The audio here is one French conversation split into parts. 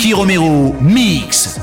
Ricky Romero Mix.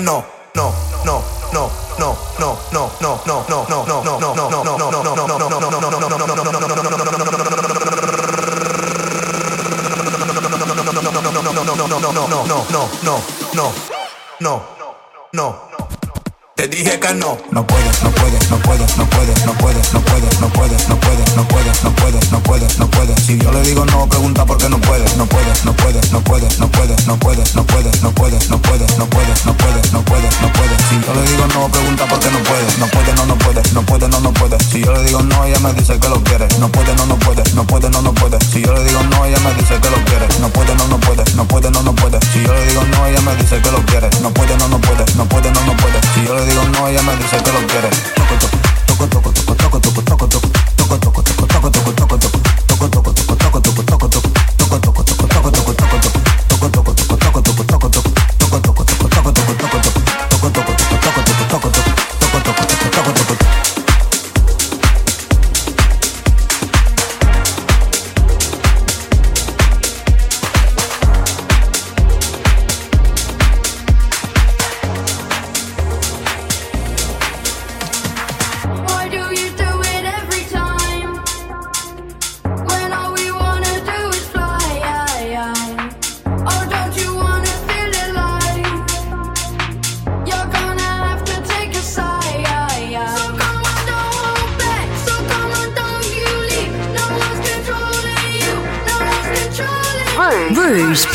no.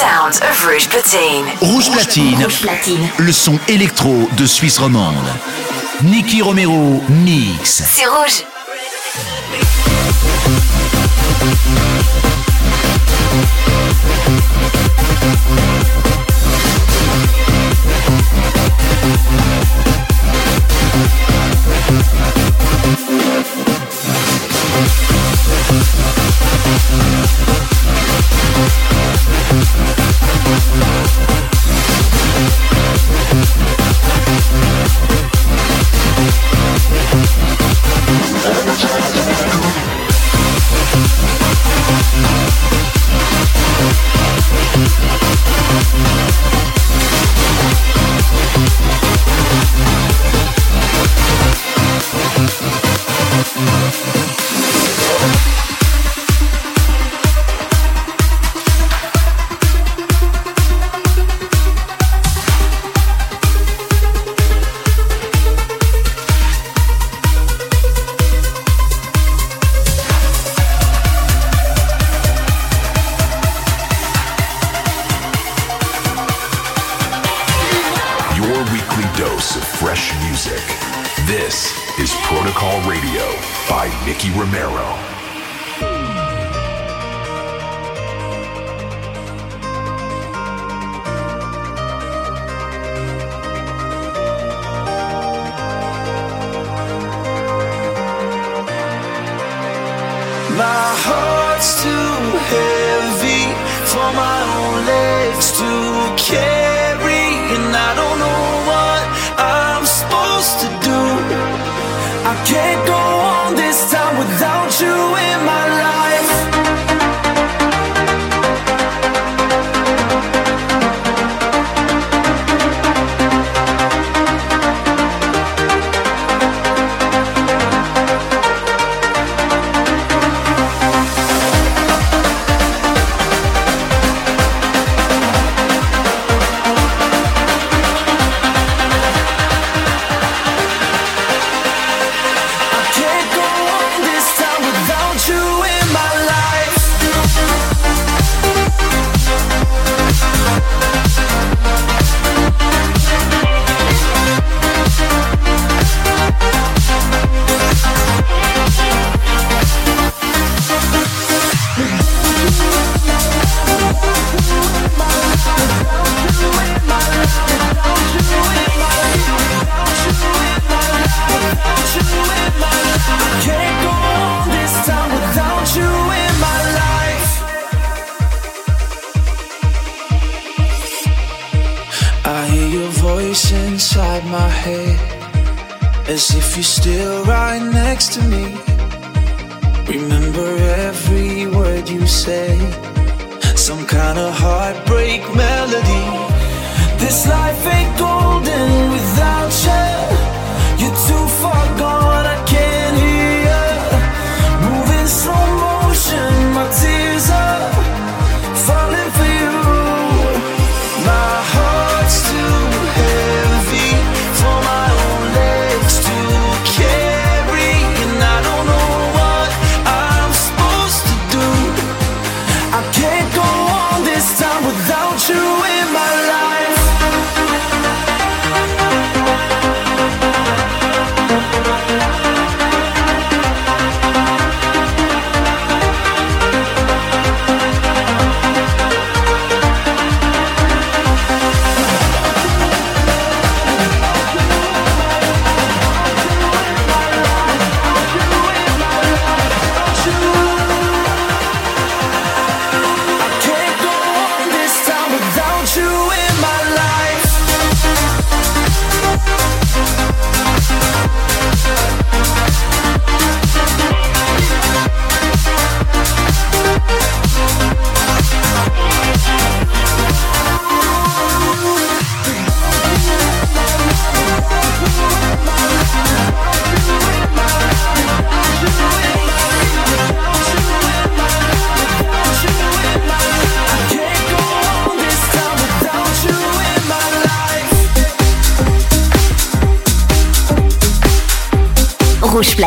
Sound of Rouge Platine. Rouge Platine. Rouge Platine. Le son électro de Suisse romande. Nicky Romero mix. C'est rouge.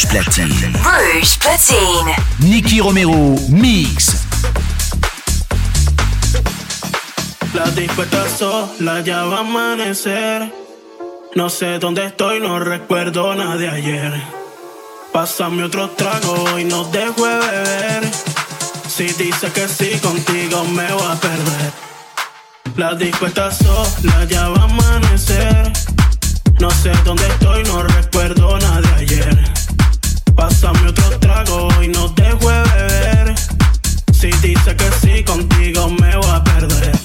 Rouge platine. Rouge platine. Nicky Romero mix. La disco está sola, ya va a amanecer. No sé dónde estoy, no recuerdo nada de ayer. Pásame otro trago y no dejo de beber. Si dice que sí, contigo me voy a perder. La disco está sola, ya va a amanecer. No sé dónde estoy, no recuerdo nada de ayer. Pásame otro trago y no dejo de. Si dice que sí, contigo me voy a perder.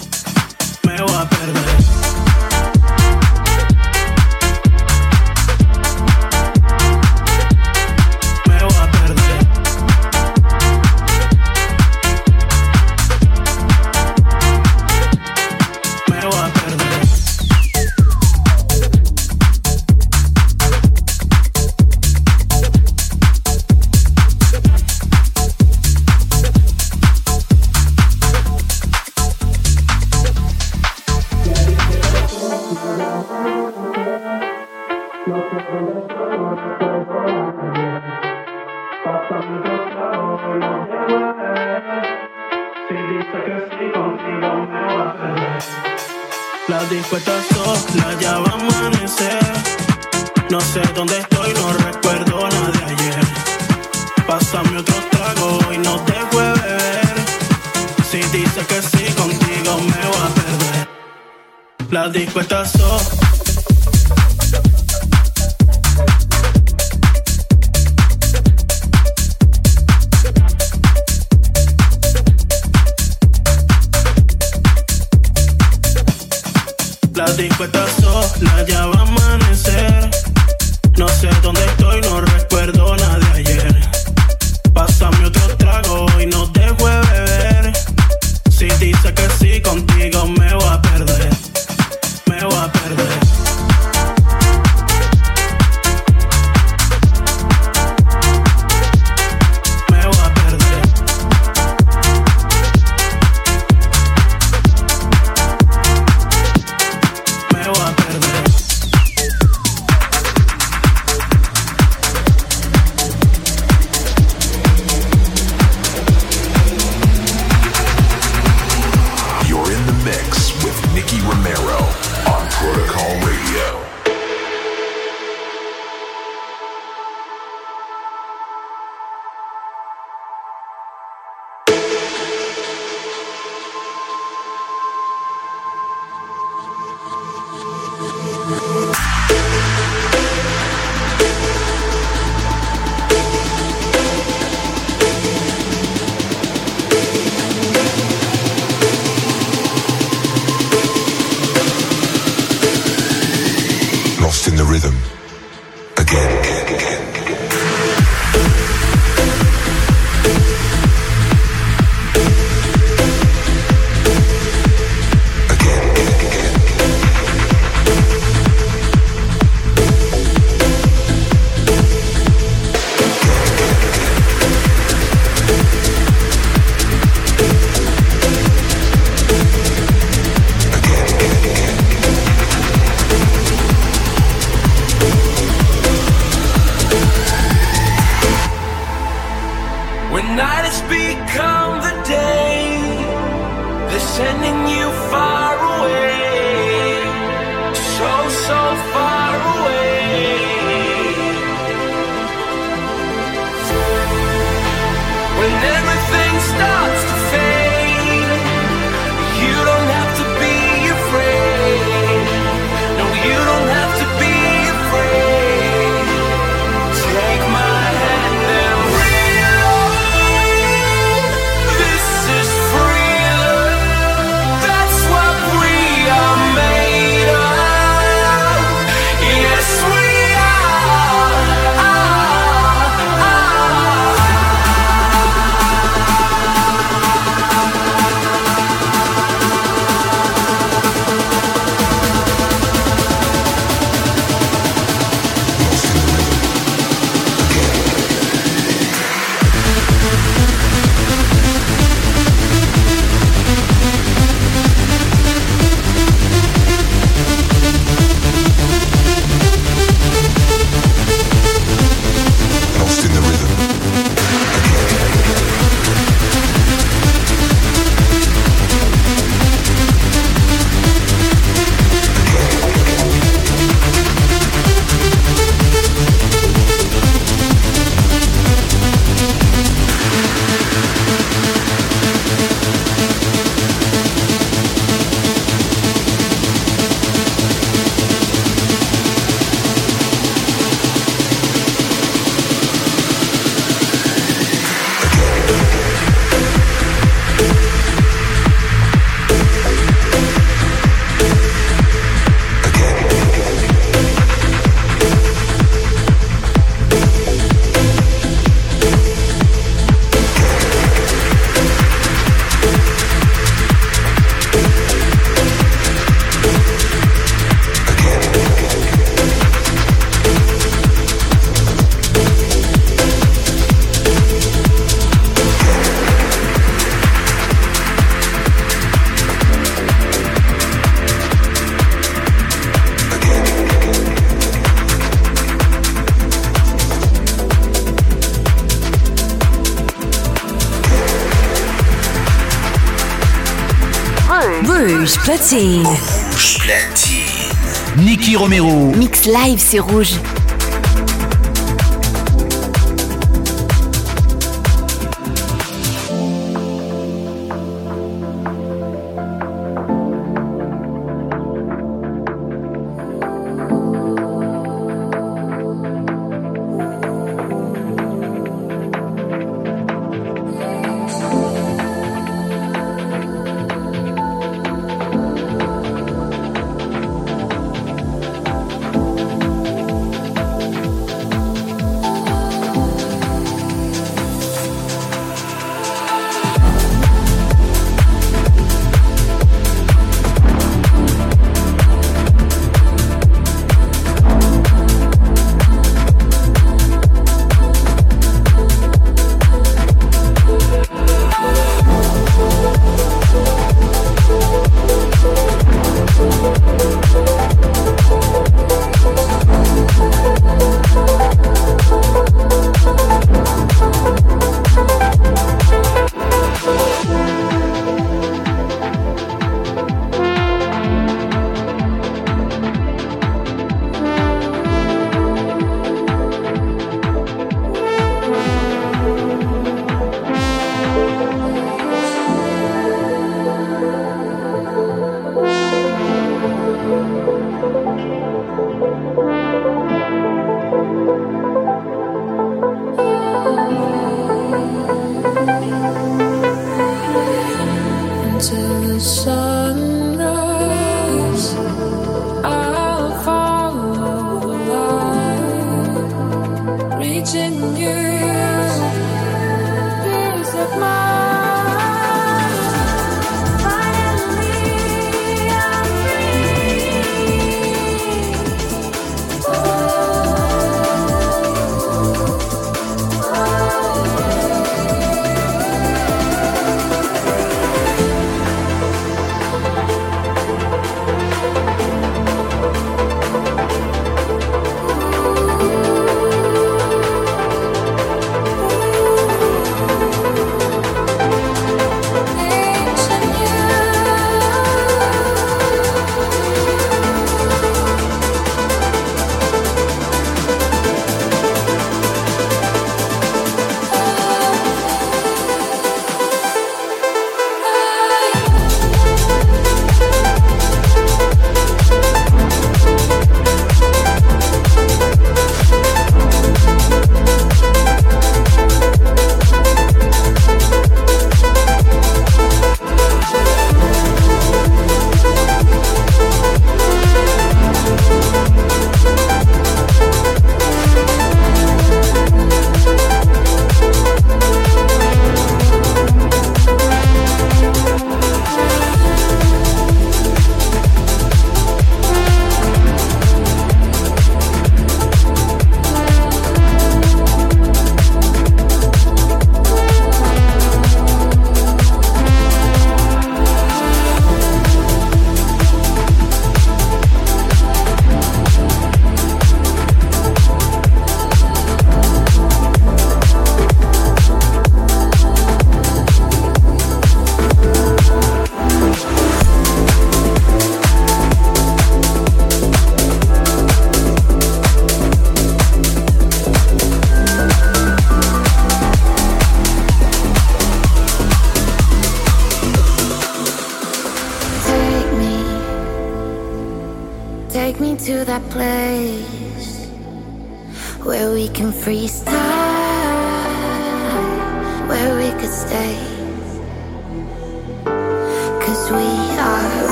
You don't platine. Rouge platine. Nicky Romero. Mix live, c'est rouge.